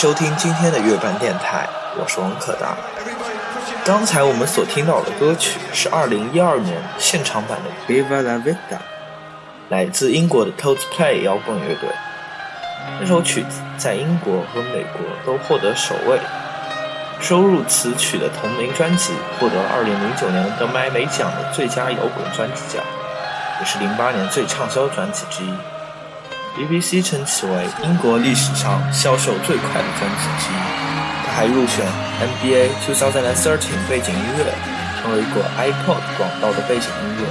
收听今天的月半电台，我是王可达。刚才我们所听到的歌曲是2012年现场版的《Viva la Vida》，来自英国的 Toad's Play 摇滚乐队。这首曲子在英国和美国都获得首位，收入此曲的同名专辑获得2009年德莱美奖的最佳摇滚专辑奖，也是08年最畅销专辑之一。BBC 称其为英国历史上销售最快的专辑之一，它还入选 MBA《推销指南》的背景音乐，成为一部 iPod 广告的背景音乐。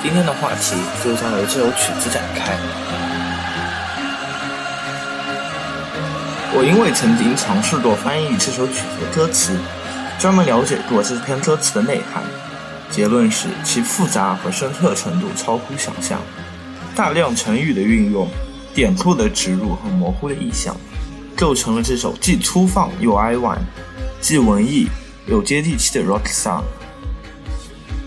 今天的话题就将由这首曲子展开。我因为曾经尝试过翻译这首曲子的歌词，专门了解过这篇歌词的内涵，结论是其复杂和深刻程度超乎想象。大量成语的运用、典故的植入和模糊的意象，构成了这首既粗放又哀婉、既文艺又接地气的 rock song。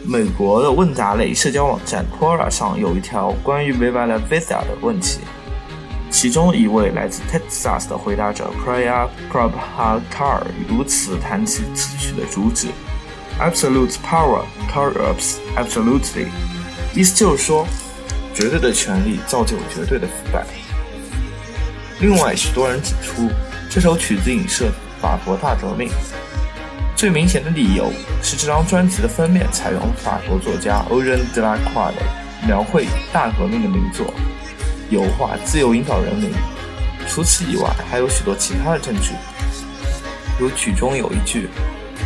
美国的问答类社交网站 Quora 上有一条关于 Viva la Vida 的问题，其中一位来自 Texas 的回答者 Priya Prabhakar 如此谈起此曲的主旨。Absolute power corrupts absolutely，意思就是说，绝对的权力造就绝对的腐败。另外，许多人指出，这首曲子影射法国大革命。最明显的理由是，这张专辑的封面采用法国作家 Eugène Delacroix 的描绘大革命的名作油画《自由引导人民》。除此以外，还有许多其他的证据，如曲中有一句。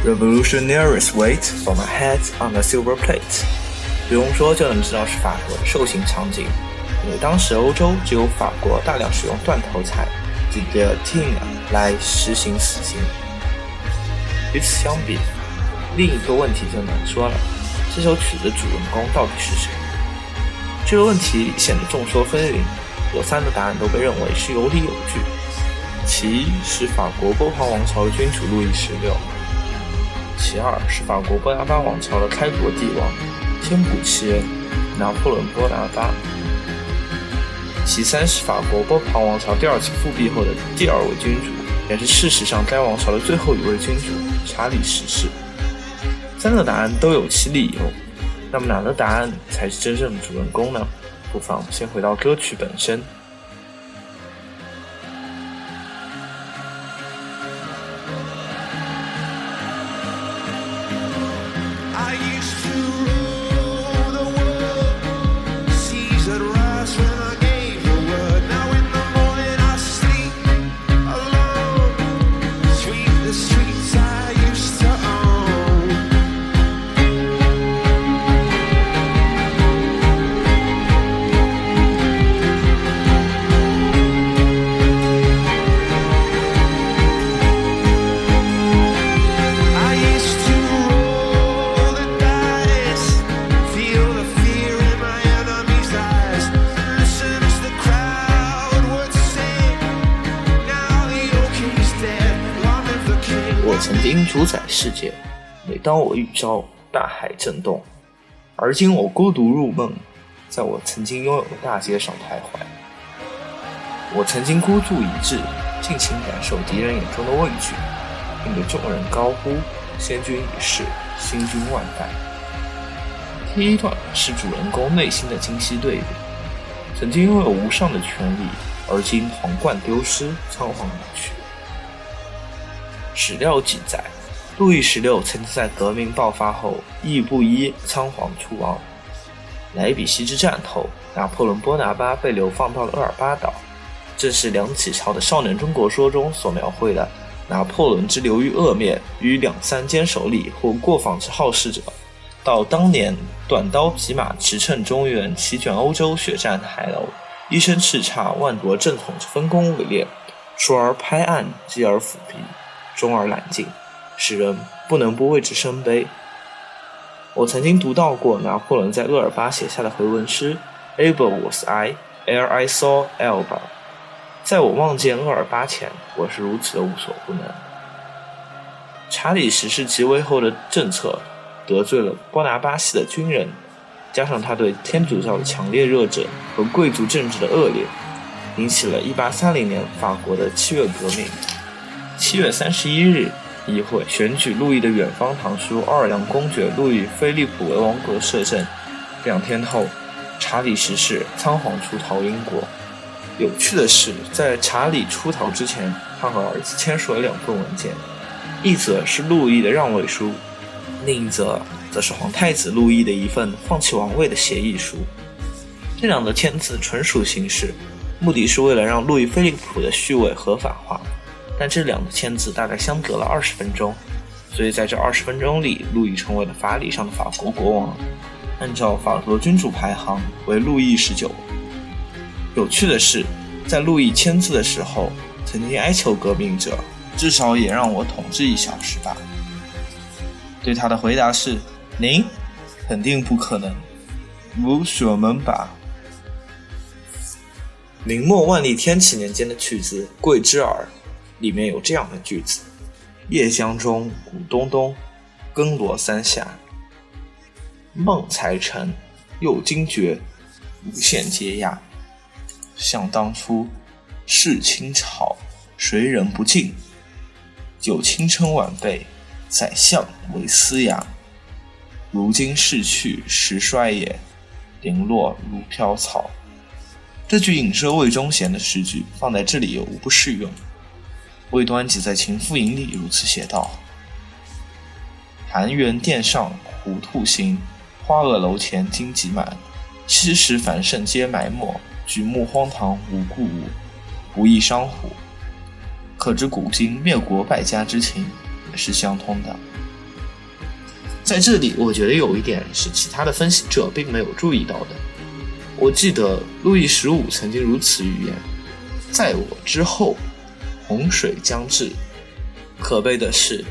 Revolutionaries wait for my head on a silver plate。不用说就能知道是法国的受刑场景，因为当时欧洲只有法国大量使用断头台 （guillotine） 来实行死刑。与此相比，另一个问题就难说了：这首曲子的主人公到底是谁？这个问题显得众说纷纭，有三个答案都被认为是有理有据。其一是法国波旁王朝的君主路易十六。其二是法国波拿巴王朝的开国帝王天普七人拿破仑波拿巴，其三是法国波旁王朝第二次复辟后的第二位君主，也是事实上该王朝的最后一位君主查理十世。三个答案都有其理由，那么哪个答案才是真正的主人公呢？不妨先回到歌曲本身。曾经主宰世界，每当我遇召，大海震动。而今我孤独入梦，在我曾经拥有的大街上徘徊。我曾经孤注一掷，尽情感受敌人眼中的畏惧，并对众人高呼：“先君已逝，新君万代。”第一段是主人公内心的清晰对比：曾经拥有无上的权力，而今皇冠丢失，仓皇而去。史料记载。路易十六曾经在革命爆发后亦不一仓皇出亡。莱比锡之战后，拿破仑·波拿巴被流放到了厄尔巴岛，正是梁启超的《少年中国说》中所描绘的。拿破仑之流于恶面与两三坚守礼或过访之好事者，到当年短刀匹马驰骋中原，席卷欧洲，血战海楼，一身叱咤万国正统之丰功伟业，出而拍案，继而抚鼻，终而揽尽。使人不能不为之生悲。我曾经读到过拿破仑在厄尔巴写下的回文诗：“Able was I ere I saw Elba。”在我望见厄尔巴前，我是如此的无所不能。查理十世即位后的政策得罪了波拿巴系的军人，加上他对天主教的强烈热忱和贵族政治的恶劣，引起了1830年法国的七月革命。七月三十一日。议会选举路易的远方堂叔奥尔良公爵路易菲利普为王国摄政。两天后，查理十世仓皇出逃英国。有趣的是，在查理出逃之前，他和儿子签署了两份文件，一则是路易的让位书，另一则则是皇太子路易的一份放弃王位的协议书。这两个签字纯属形式，目的是为了让路易菲利普的续位合法化。但这两个签字大概相隔了二十分钟，所以在这二十分钟里，路易成为了法理上的法国国王。按照法国君主排行为路易十九。有趣的是，在路易签字的时候，曾经哀求革命者，至少也让我统治一小时吧。对他的回答是：“您肯定不可能，无所门吧？”明末万历天启年间的曲子《桂枝儿》里面有这样的句子：“夜江中鼓咚咚，更罗三下。梦才成，又惊觉，无限嗟呀。想当初，是清朝，谁人不敬？有青春晚辈，宰相为司衙。如今逝去时衰也，零落如飘草。”这句影射魏忠贤的诗句放在这里也无不适用。魏端吉在《情妇吟》里如此写道：“寒园殿上糊兔行，花萼楼前荆棘满。七十繁盛皆埋没，举目荒唐无故物，不亦伤乎？”可知古今灭国败家之情也是相通的。在这里，我觉得有一点是其他的分析者并没有注意到的。我记得路易十五曾经如此预言：“在我之后，洪水将至。”可悲的是，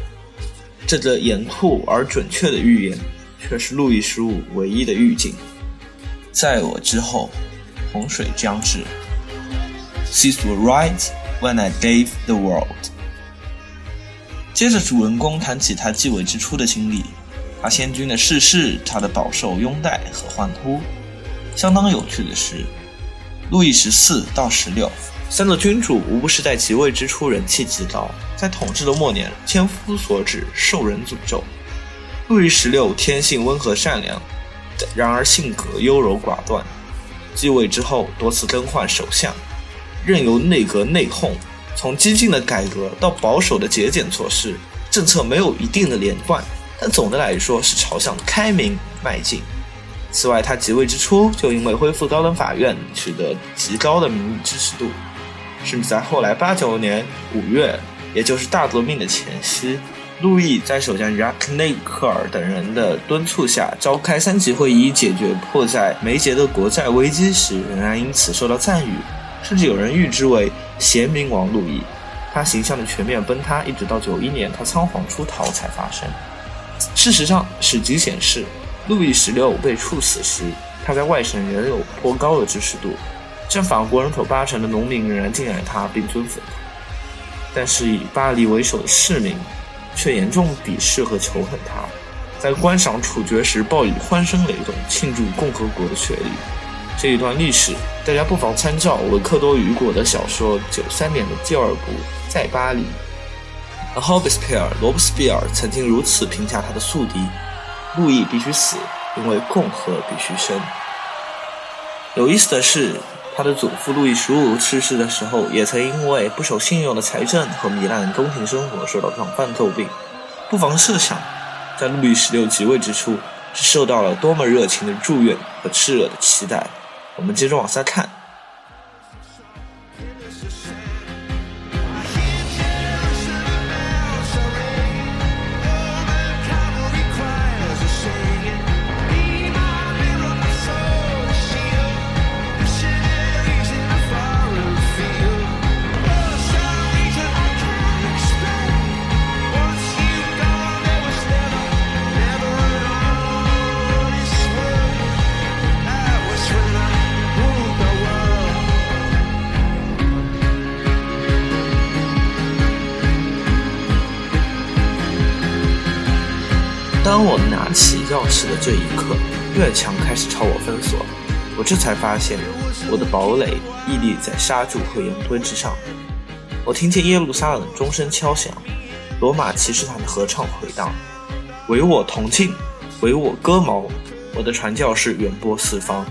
这个严酷而准确的预言，却是路易十五唯一的预警。在我之后，洪水将至。This was right when I gave the world。接着，主人公谈起他继位之初的经历，他先君的逝世，他的饱受拥戴和欢呼。相当有趣的是，路易十四到十六三个君主无不是在即位之初人气极高，在统治的末年千夫所指，受人诅咒。路易十六天性温和善良，然而性格优柔寡断。继位之后多次更换首相，任由内阁内讧，从激进的改革到保守的节俭措施，政策没有一定的连贯，但总的来说是朝向开明迈进。此外，他即位之初就因为恢复高等法院取得极高的民意支持度，甚至在后来八九年五月，也就是大革命的前夕，路易在首相雅克内克尔等人的敦促下召开三级会议解决迫在眉睫的国债危机时，仍然因此受到赞誉，甚至有人誉之为“贤明王路易”。他形象的全面崩塌，一直到九一年他仓皇出逃才发生。事实上，史籍显示。路易十六被处死时，他在外省仍有颇高的支持度，占法国人口八成的农民仍然敬爱他并尊奉他。但是以巴黎为首的市民却严重鄙视和仇恨他，在观赏处决时报以欢声雷动，庆祝共和国的确立。这一段历史，大家不妨参照维克多·雨果的小说《九三年的第二部在巴黎》。而 Robespierre 罗伯斯庇尔曾经如此评价他的宿敌。路易必须死，因为共和必须生。有意思的是，他的祖父路易十五去世的时候，也曾因为不守信用的财政和糜烂宫廷生活受到广泛诟病。不妨设想，在路易十六即位之初，是受到了多么热情的祝愿和炽热的期待。我们接着往下看。钥匙的这一刻，院墙开始朝我封锁。我这才发现，我的堡垒屹立在沙柱和岩墩之上。我听见耶路撒冷钟声敲响，罗马骑士团的合唱回荡：“唯我同庆，唯我戈矛。”我的传教士远播四方。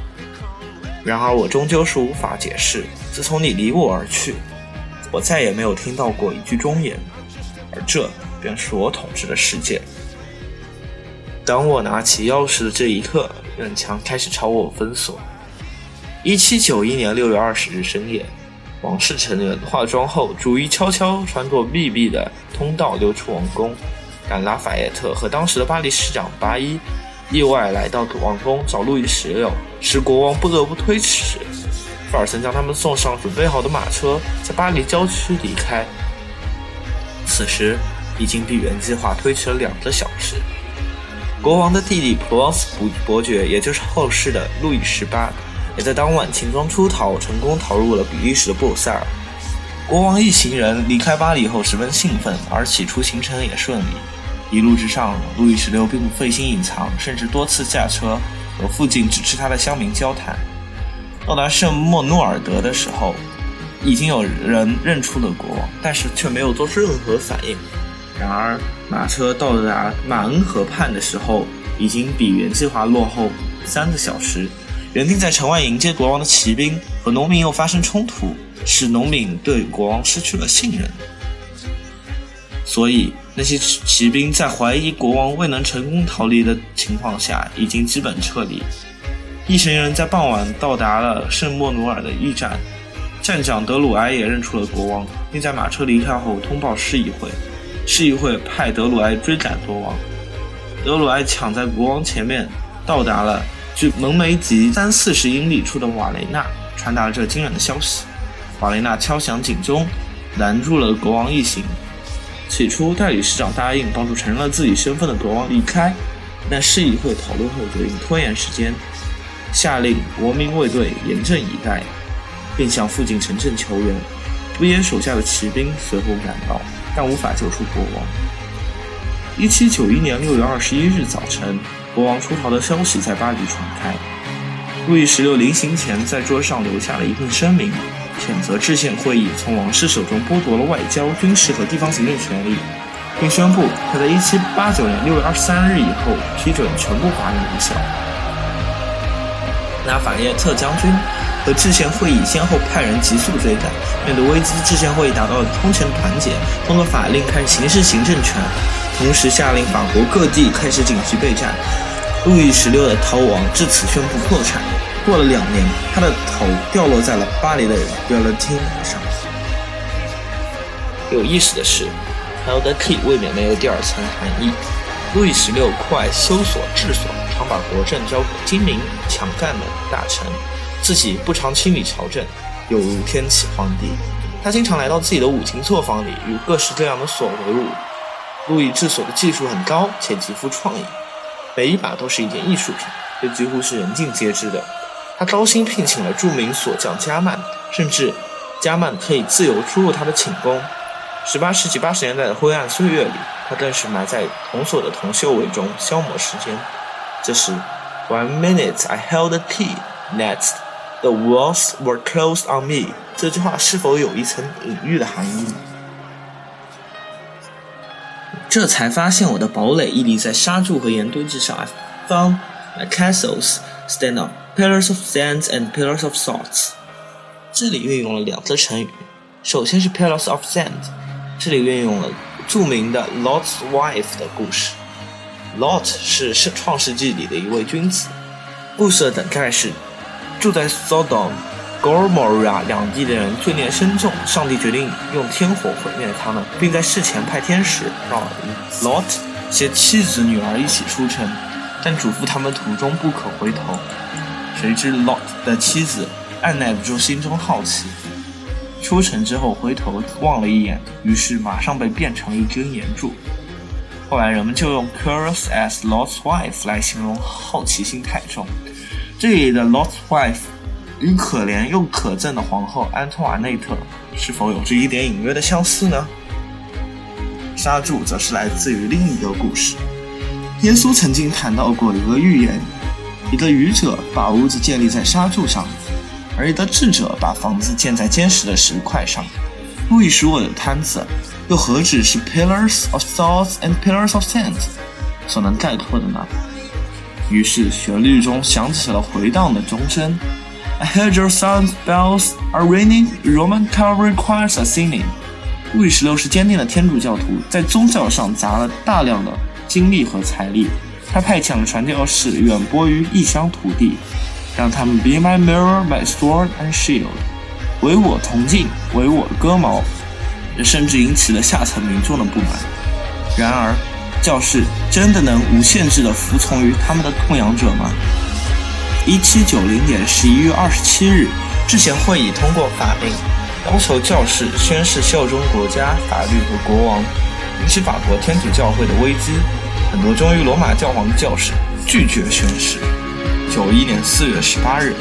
然而，我终究是无法解释，自从你离我而去，我再也没有听到过一句忠言，而这便是我统治的世界。当我拿起钥匙的这一刻，院墙开始朝我封锁。一七九一年六月二十日深夜，王室成员化妆后，逐一悄悄穿过密闭的通道溜出王宫，但拉法耶特和当时的巴黎市长巴伊意外来到王宫找路易十六，使国王不得不推迟时，福尔森将他们送上准备好的马车，在巴黎郊区离开。此时已经比原计划推迟了两个小时。国王的弟弟普罗旺斯伯伯爵，也就是后世的路易十八，也在当晚轻装出逃，成功逃入了比利时的布鲁塞尔。国王一行人离开巴黎后十分兴奋，而起初行程也顺利。一路之上，路易十六并不费心隐藏，甚至多次驾车和附近支持他的乡民交谈。到达圣莫诺尔德的时候，已经有人认出了国王，但是却没有做出任何反应。然而，马车到达马恩河畔的时候，已经比原计划落后三个小时。原定在城外迎接国王的骑兵和农民又发生冲突，使农民对国王失去了信任。所以，那些骑兵在怀疑国王未能成功逃离的情况下，已经基本撤离。一行人在傍晚到达了圣莫努尔的驿站，站长德鲁埃也认出了国王，并在马车离开后通报市议会。市议会派德鲁埃追赶国王，德鲁埃抢在国王前面到达了距蒙梅吉三四十英里处的瓦雷纳，传达了这惊人的消息。瓦雷纳敲响警钟，拦住了国王一行。起初，代理市长答应帮助承认了自己身份的国王离开，但市议会讨论后决定拖延时间，下令国民卫队严阵以待，并向附近城镇求援。布耶手下的骑兵随后赶到。但无法救出国王。一七九一年六月二十一日早晨，国王出逃的消息在巴黎传开。路易十六临行前在桌上留下了一份声明，谴责制宪会议从王室手中剥夺了外交、军事和地方行政权力，并宣布他在一七八九年六月二十三日以后批准全部法令无效。那法耶特将军。和制宪会议先后派人急速追赶，面对危机，制宪会议达到了空前团结，通过法令开始行使行政权，同时下令法国各地开始紧急备战。路易十六的逃亡至此宣布破产。过了两年，他的头掉落在了巴黎的贝勒汀上。有意思的是，Hell the Key 未免没有第二层含义。路易十六酷爱修锁治所，常把国政交给精明强干的大臣。自己不常亲理朝政，有如天启皇帝。他经常来到自己的五金作坊里，与各式各样的锁为伍。路易制锁的技术很高，且极富创意，每一把都是一件艺术品，这几乎是人尽皆知的。他高薪聘请了著名锁匠加曼，甚至加曼可以自由出入他的寝宫。十八世纪八十年代的灰暗岁月里，他更是埋在铜锁的铜锈味中消磨时间。这时，One minute I held the key. Next. The walls were closed on me。这句话是否有一层隐喻的含义呢？这才发现我的堡垒屹立在沙柱和岩堆之上。I found my castles stand on pillars of sand and pillars of salt。这里运用了两个成语，首先是 pillars of sand，这里运用了着名的 Lot's wife 的故事。Lot 是《创世纪》里的一位君子。故事的梗概是。 住在 Sodom、Gomorrah 两地的人罪孽深重，上帝决定用天火毁灭他们，并在事前派天使让 Lot 携妻子、女儿一起出城，但嘱咐他们途中不可回头。谁知 Lot 的妻子按耐不住心中好奇，出城之后回头望了一眼，于是马上被变成了一根岩柱。后来人们就用 Curious as Lot's wife 来形容好奇心太重。这里的 Lost wife 与可怜又可憎的皇后安托瓦内特是否有着一点隐约的相似呢？沙柱则是来自于另一个故事。耶稣曾经谈到过一个预言：一个愚者把屋子建立在沙柱上，而一个智者把房子建在坚实的石块上。路易十五的摊子又何止是 pillars of salt and pillars of sand 所能概括的呢？于是旋律中响起了回荡的钟声。I heard your son's bells are ringing. Roman cavalry choirs are singing. 路易十六是坚定的天主教徒，在宗教上砸了大量的精力和财力。他派遣了传教士远播于异乡土地，让他们 be my mirror, my sword and shield，为我铜镜，为我戈矛。甚至引起了下层民众的不满。然而。教士真的能无限制地服从于他们的供养者吗？一七九零年十一月二十七日，制宪会议通过法令，要求教士宣誓效忠国家、法律和国王，引起法国天主教会的危机。很多忠于罗马教皇的教士拒绝宣誓。九一年四月十八日，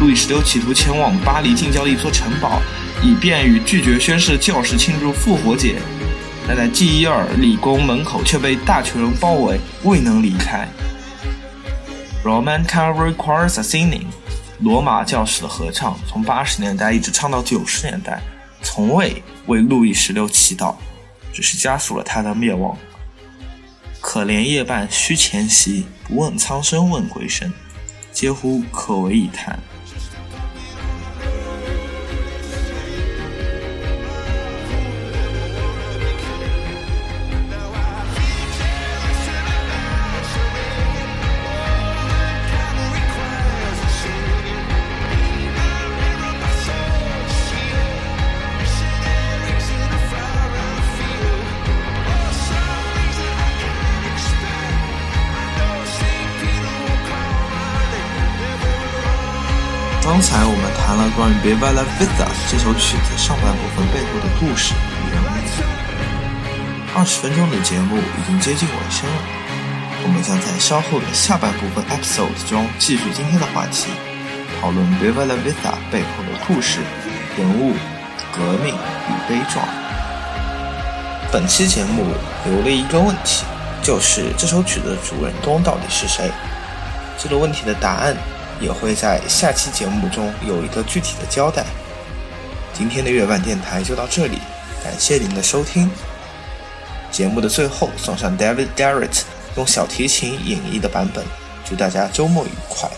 路易十六企图前往巴黎近郊的一座城堡，以便与拒绝宣誓的教士庆祝复活节，但在基伊尔理工门口却被大群人包围，未能离开。Roman Cavalry Choirs a singing，罗马教士的合唱从八十年代一直唱到九十年代，从未为路易十六祈祷，只是加速了他的灭亡。可怜夜半虚前席，不问苍生问鬼神，嗟乎可为一叹。谈了关于《Viva la Vida》这首曲子上半部分背后的故事与人物。二十分钟的节目已经接近尾声了，我们将在稍后的下半部分 episode 中继续今天的话题，讨论《Viva la Vida》背后的故事、人物、革命与悲壮。本期节目留了一个问题，就是这首曲子的主人公到底是谁？这个问题的答案。也会在下期节目中有一个具体的交代。今天的月半电台就到这里，感谢您的收听。节目的最后送上 David Garrett 用小提琴演绎的版本，祝大家周末愉快。